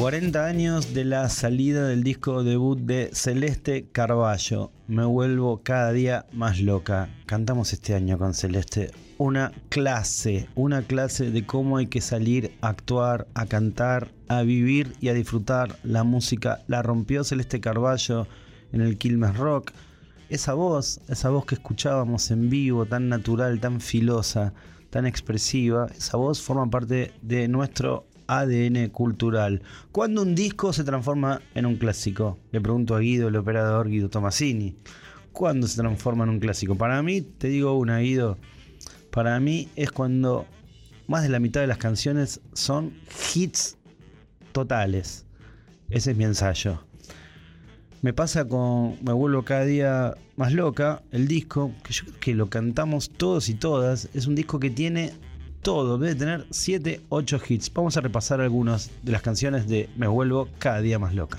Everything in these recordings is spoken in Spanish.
40 años de la salida del disco debut de Celeste Carballo. Me vuelvo cada día más loca. Cantamos este año con Celeste una clase, una clase de cómo hay que salir a actuar, a cantar, a vivir y a disfrutar la música. La rompió Celeste Carballo en el Quilmes Rock. Esa voz, esa voz que escuchábamos en vivo, tan natural, tan filosa, tan expresiva, esa voz forma parte de nuestro ADN cultural. ¿Cuándo un disco se transforma en un clásico? Le pregunto a Guido, el operador Guido Tomasini. ¿Cuándo se transforma en un clásico? Para mí, te digo una, Guido, para mí es cuando más de la mitad de las canciones son hits totales. Ese es mi ensayo. Me pasa con Me vuelvo cada día más loca, el disco, que yo creo que lo cantamos todos y todas. Es un disco que tiene todo, debe tener 7, 8 hits. Vamos a repasar algunas de las canciones de Me vuelvo cada día más loca.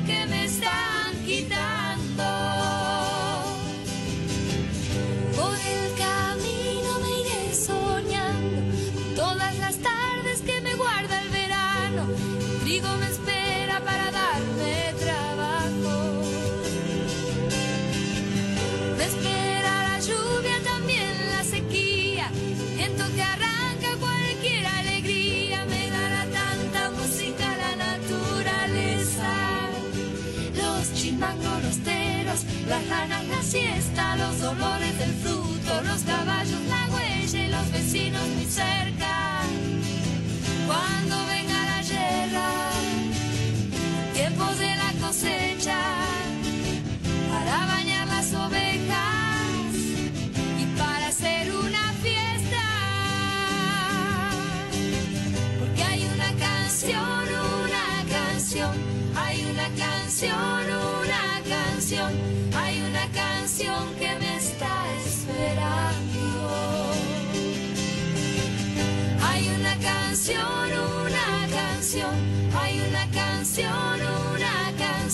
ranas, la siesta, los dolores del fruto, los caballos, la huella y los vecinos muy cerca. Cuando venga la guerra, tiempos de la cosecha, para bañar las ovejas y para hacer una fiesta. Porque hay una canción, una canción, hay una canción, una canción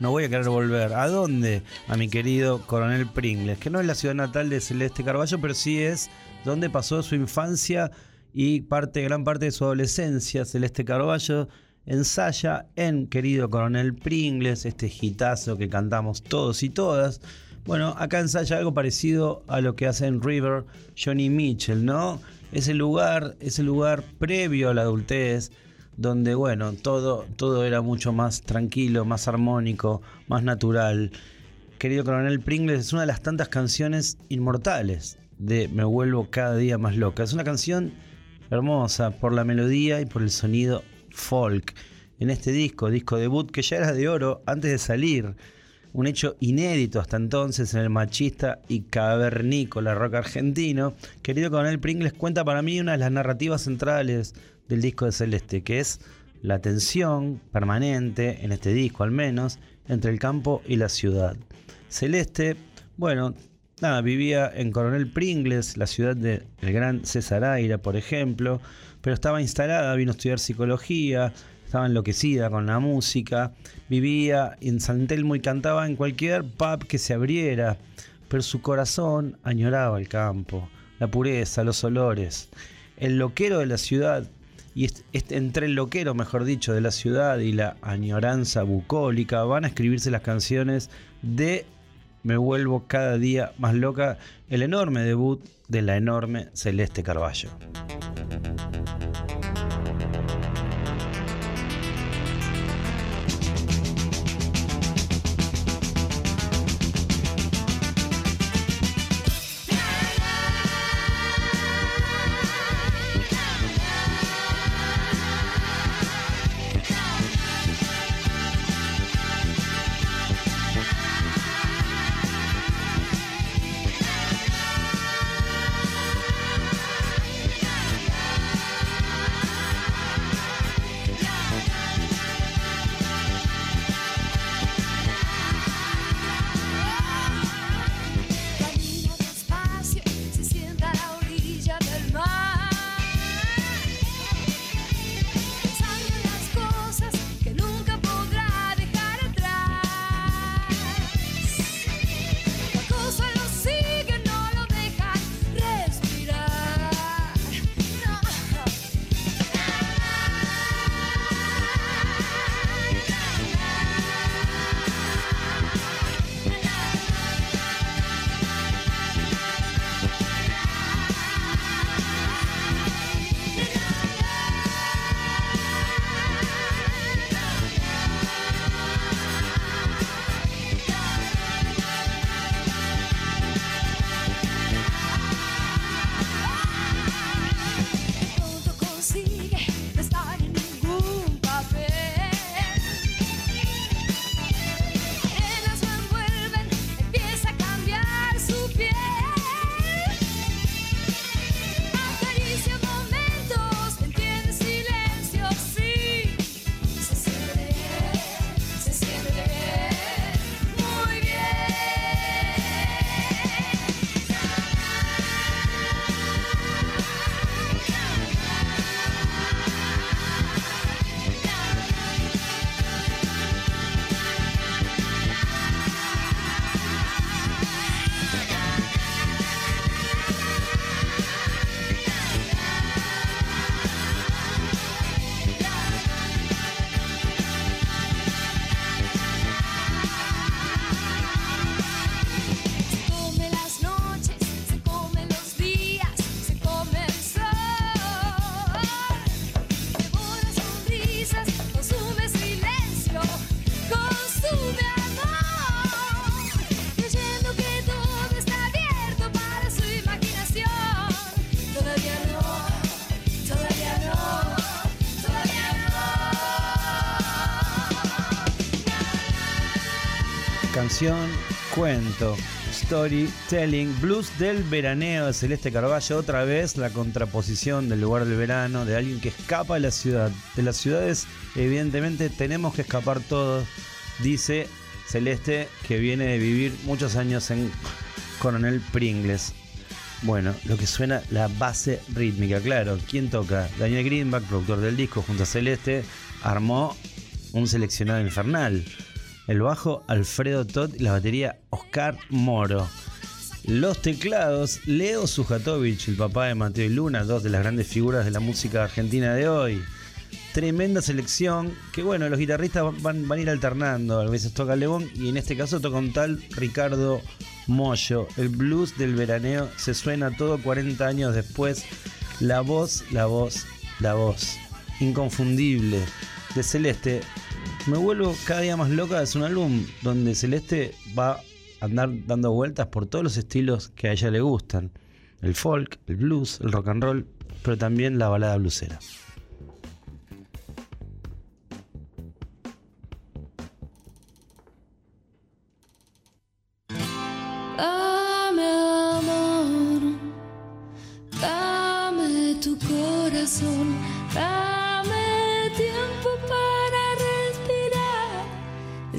no voy a querer volver. ¿A dónde? A mi querido Coronel Pringles, que no es la ciudad natal de Celeste Carballo, pero sí es donde pasó su infancia y parte, gran parte de su adolescencia. Celeste Carballo ensaya en Querido Coronel Pringles, este gitazo que cantamos todos y todas. Bueno, acá ensaya algo parecido a lo que hace en River Johnny Mitchell, ¿no? Ese lugar, ese lugar previo a la adultez, donde, bueno, todo, todo era mucho más tranquilo, más armónico, más natural. Querido Coronel Pringles es una de las tantas canciones inmortales de Me vuelvo cada día más loca. Es una canción hermosa por la melodía y por el sonido folk. En este disco, disco debut que ya era de oro antes de salir un hecho inédito hasta entonces en el machista y cavernícola rock argentino. Querido Coronel Pringles cuenta para mí una de las narrativas centrales del disco de Celeste, que es la tensión permanente, en este disco al menos, entre el campo y la ciudad. Celeste, bueno, nada, vivía en Coronel Pringles, la ciudad del gran César Aira, por ejemplo, pero estaba instalada, vino a estudiar psicología, estaba enloquecida con la música, vivía en San Telmo y cantaba en cualquier pub que se abriera, pero su corazón añoraba el campo, la pureza, los olores. El loquero de la ciudad, y entre el loquero, mejor dicho, de la ciudad y la añoranza bucólica, van a escribirse las canciones de Me vuelvo cada día más loca, el enorme debut de la enorme Celeste Carballo. Storytelling, blues del veraneo de Celeste Carballo, otra vez la contraposición del lugar del verano, de alguien que escapa de la ciudad. De las ciudades, evidentemente, tenemos que escapar todos, dice Celeste, que viene de vivir muchos años en Coronel Pringles. Bueno, lo que suena la base rítmica, claro. ¿Quién toca? Daniel Greenback, productor del disco, junto a Celeste, armó un seleccionado infernal el bajo Alfredo Todd y la batería Oscar Moro. Los teclados Leo Sujatovich, el papá de Mateo y Luna, dos de las grandes figuras de la música argentina de hoy. Tremenda selección, que bueno, los guitarristas van, a ir alternando, a veces toca León y en este caso toca un tal Ricardo Mollo. El blues del veraneo se suena todo 40 años después. La voz, la voz, la voz. Inconfundible. De Celeste, me vuelvo cada día más loca es un álbum donde Celeste va a andar dando vueltas por todos los estilos que a ella le gustan. El folk, el blues, el rock and roll, pero también la balada blusera.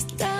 Para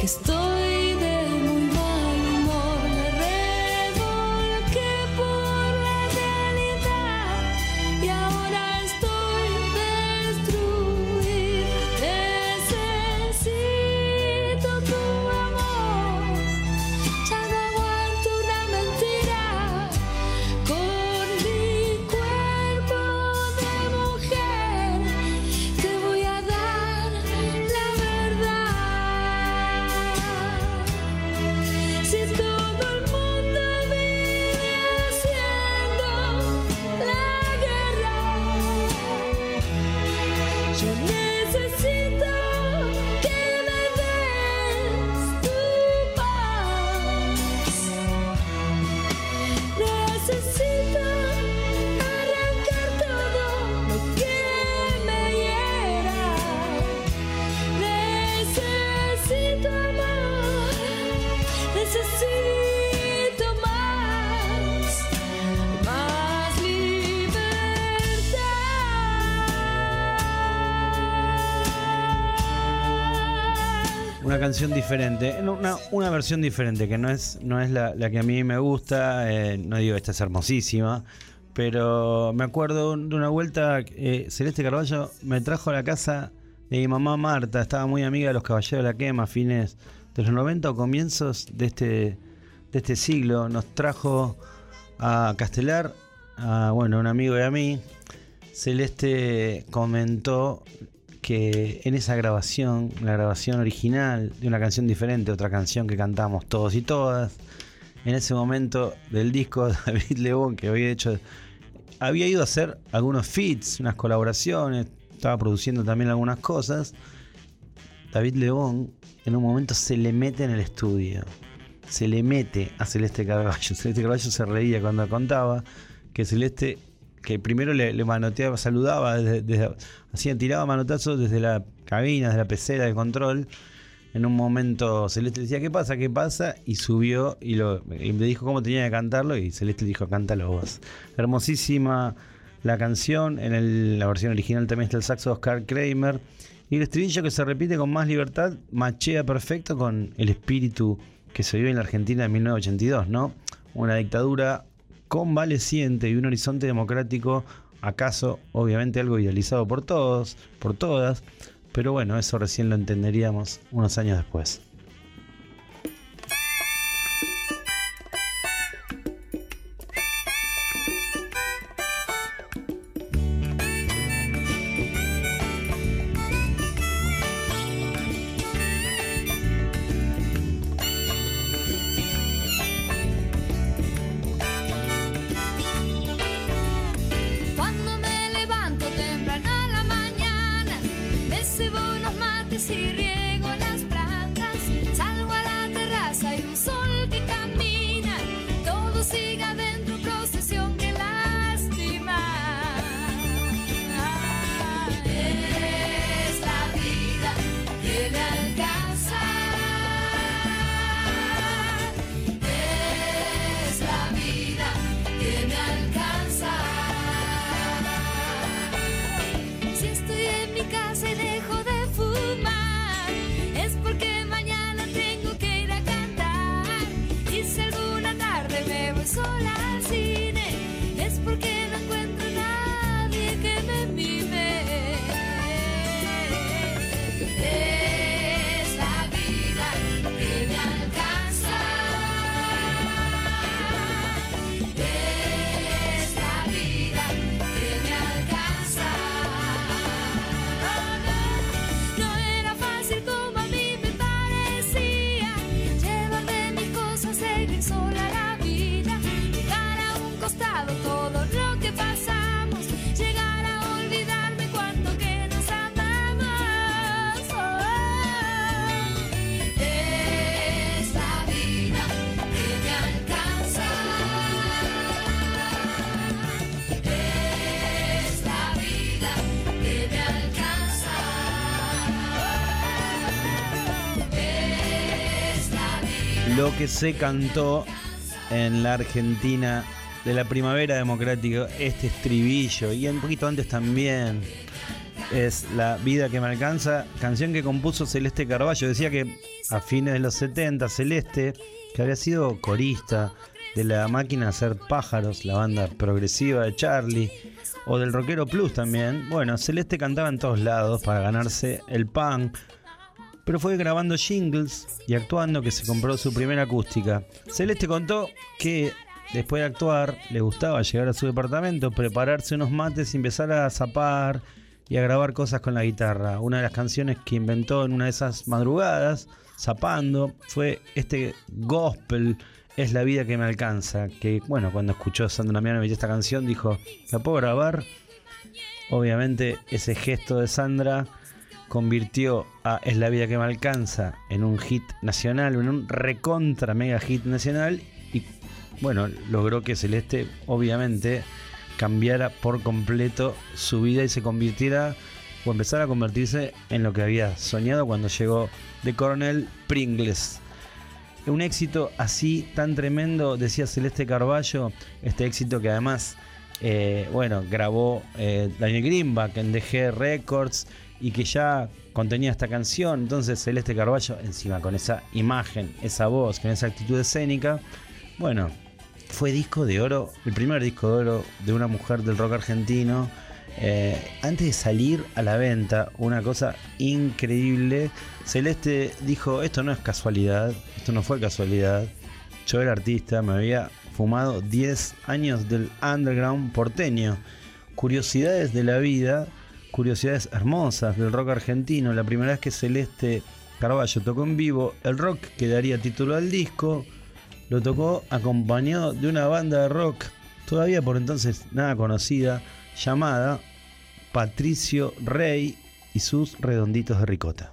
que estoy canción diferente, una, una versión diferente, que no es, no es la, la que a mí me gusta, eh, no digo esta es hermosísima, pero me acuerdo de una vuelta, eh, Celeste Carballo me trajo a la casa de mi mamá Marta, estaba muy amiga de los Caballeros de la Quema, fines de los 90 o comienzos de este, de este siglo, nos trajo a Castelar, a bueno, un amigo y a mí, Celeste comentó que en esa grabación, la grabación original de una canción diferente, otra canción que cantamos todos y todas, en ese momento del disco David León, que había hecho, había ido a hacer algunos feats, unas colaboraciones, estaba produciendo también algunas cosas. David León en un momento se le mete en el estudio, se le mete a Celeste Carballo. Celeste Carballo se reía cuando contaba que Celeste que primero le, le manoteaba, saludaba, desde, hacía, tiraba manotazos desde la cabina, desde la pecera de control. En un momento Celeste decía, ¿qué pasa? ¿Qué pasa? Y subió y, lo, le dijo cómo tenía que cantarlo y Celeste le dijo, cántalo vos. Hermosísima la canción, en la versión original también está el saxo de Oscar Kramer. Y el estribillo que se repite con más libertad machea perfecto con el espíritu que se vive en la Argentina en 1982, ¿no? Una dictadura convaleciente y un horizonte democrático, acaso obviamente algo idealizado por todos, por todas, pero bueno, eso recién lo entenderíamos unos años después. Lo que se cantó en la Argentina de la primavera democrática, este estribillo, y un poquito antes también, es La vida que me alcanza, canción que compuso Celeste Carballo. Decía que a fines de los 70, Celeste, que había sido corista de la máquina hacer pájaros, la banda progresiva de Charlie, o del Rockero Plus también. Bueno, Celeste cantaba en todos lados para ganarse el pan, pero fue grabando jingles y actuando que se compró su primera acústica. Celeste contó que después de actuar le gustaba llegar a su departamento, prepararse unos mates y empezar a zapar y a grabar cosas con la guitarra. Una de las canciones que inventó en una de esas madrugadas, zapando, fue este gospel. Es la vida que me alcanza. Que bueno, cuando escuchó Sandra Mianovich esta canción, dijo: ¿La puedo grabar? Obviamente, ese gesto de Sandra convirtió a Es la vida que me alcanza en un hit nacional, en un recontra mega hit nacional y bueno, logró que Celeste obviamente cambiara por completo su vida y se convirtiera o empezara a convertirse en lo que había soñado cuando llegó de Coronel Pringles. Un éxito así tan tremendo, decía Celeste Carballo, este éxito que además, eh, bueno, grabó eh, Daniel Greenback en DG Records y que ya contenía esta canción. Entonces Celeste Carballo, encima con esa imagen, esa voz, con esa actitud escénica, bueno, fue disco de oro, el primer disco de oro de una mujer del rock argentino. Eh, antes de salir a la venta, una cosa increíble. Celeste dijo, esto no es casualidad, esto no fue casualidad. Yo era artista, me había fumado 10 años del underground porteño. Curiosidades de la vida, curiosidades hermosas del rock argentino. La primera vez que Celeste Carballo tocó en vivo, el rock que daría título al disco, lo tocó acompañado de una banda de rock, todavía por entonces nada conocida, llamada Patricio Rey y sus redonditos de ricota.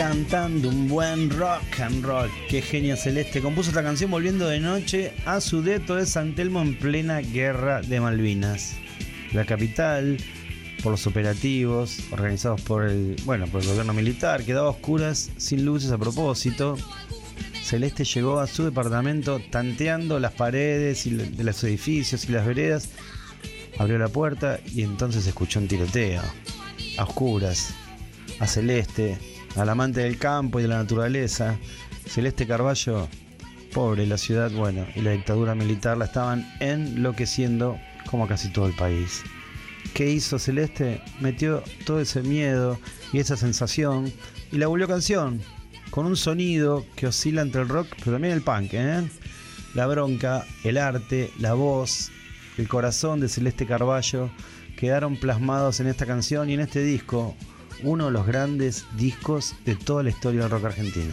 Cantando un buen rock and roll. Qué genio celeste. Compuso esta canción volviendo de noche a su deto de San Telmo en plena guerra de Malvinas. La capital, por los operativos organizados por el, bueno, por el gobierno militar, quedaba oscuras, sin luces a propósito. Celeste llegó a su departamento tanteando las paredes y de los edificios y las veredas. Abrió la puerta y entonces escuchó un tiroteo. A oscuras. A Celeste, al amante del campo y de la naturaleza. Celeste Carballo, pobre, la ciudad, bueno, y la dictadura militar la estaban enloqueciendo como casi todo el país. ¿Qué hizo Celeste? Metió todo ese miedo y esa sensación y la volvió canción, con un sonido que oscila entre el rock, pero también el punk, ¿eh? La bronca, el arte, la voz, el corazón de Celeste Carballo quedaron plasmados en esta canción y en este disco, uno de los grandes discos de toda la historia del rock argentino.